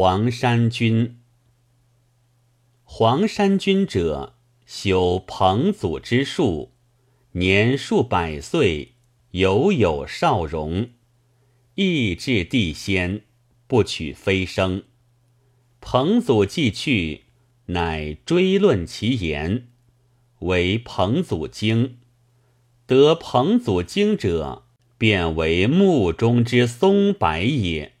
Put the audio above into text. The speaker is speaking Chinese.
黄山君，黄山君者，修彭祖之术，年数百岁，犹有少容，意志地仙，不取飞升。彭祖既去，乃追论其言，为彭祖经。得彭祖经者，便为墓中之松柏也。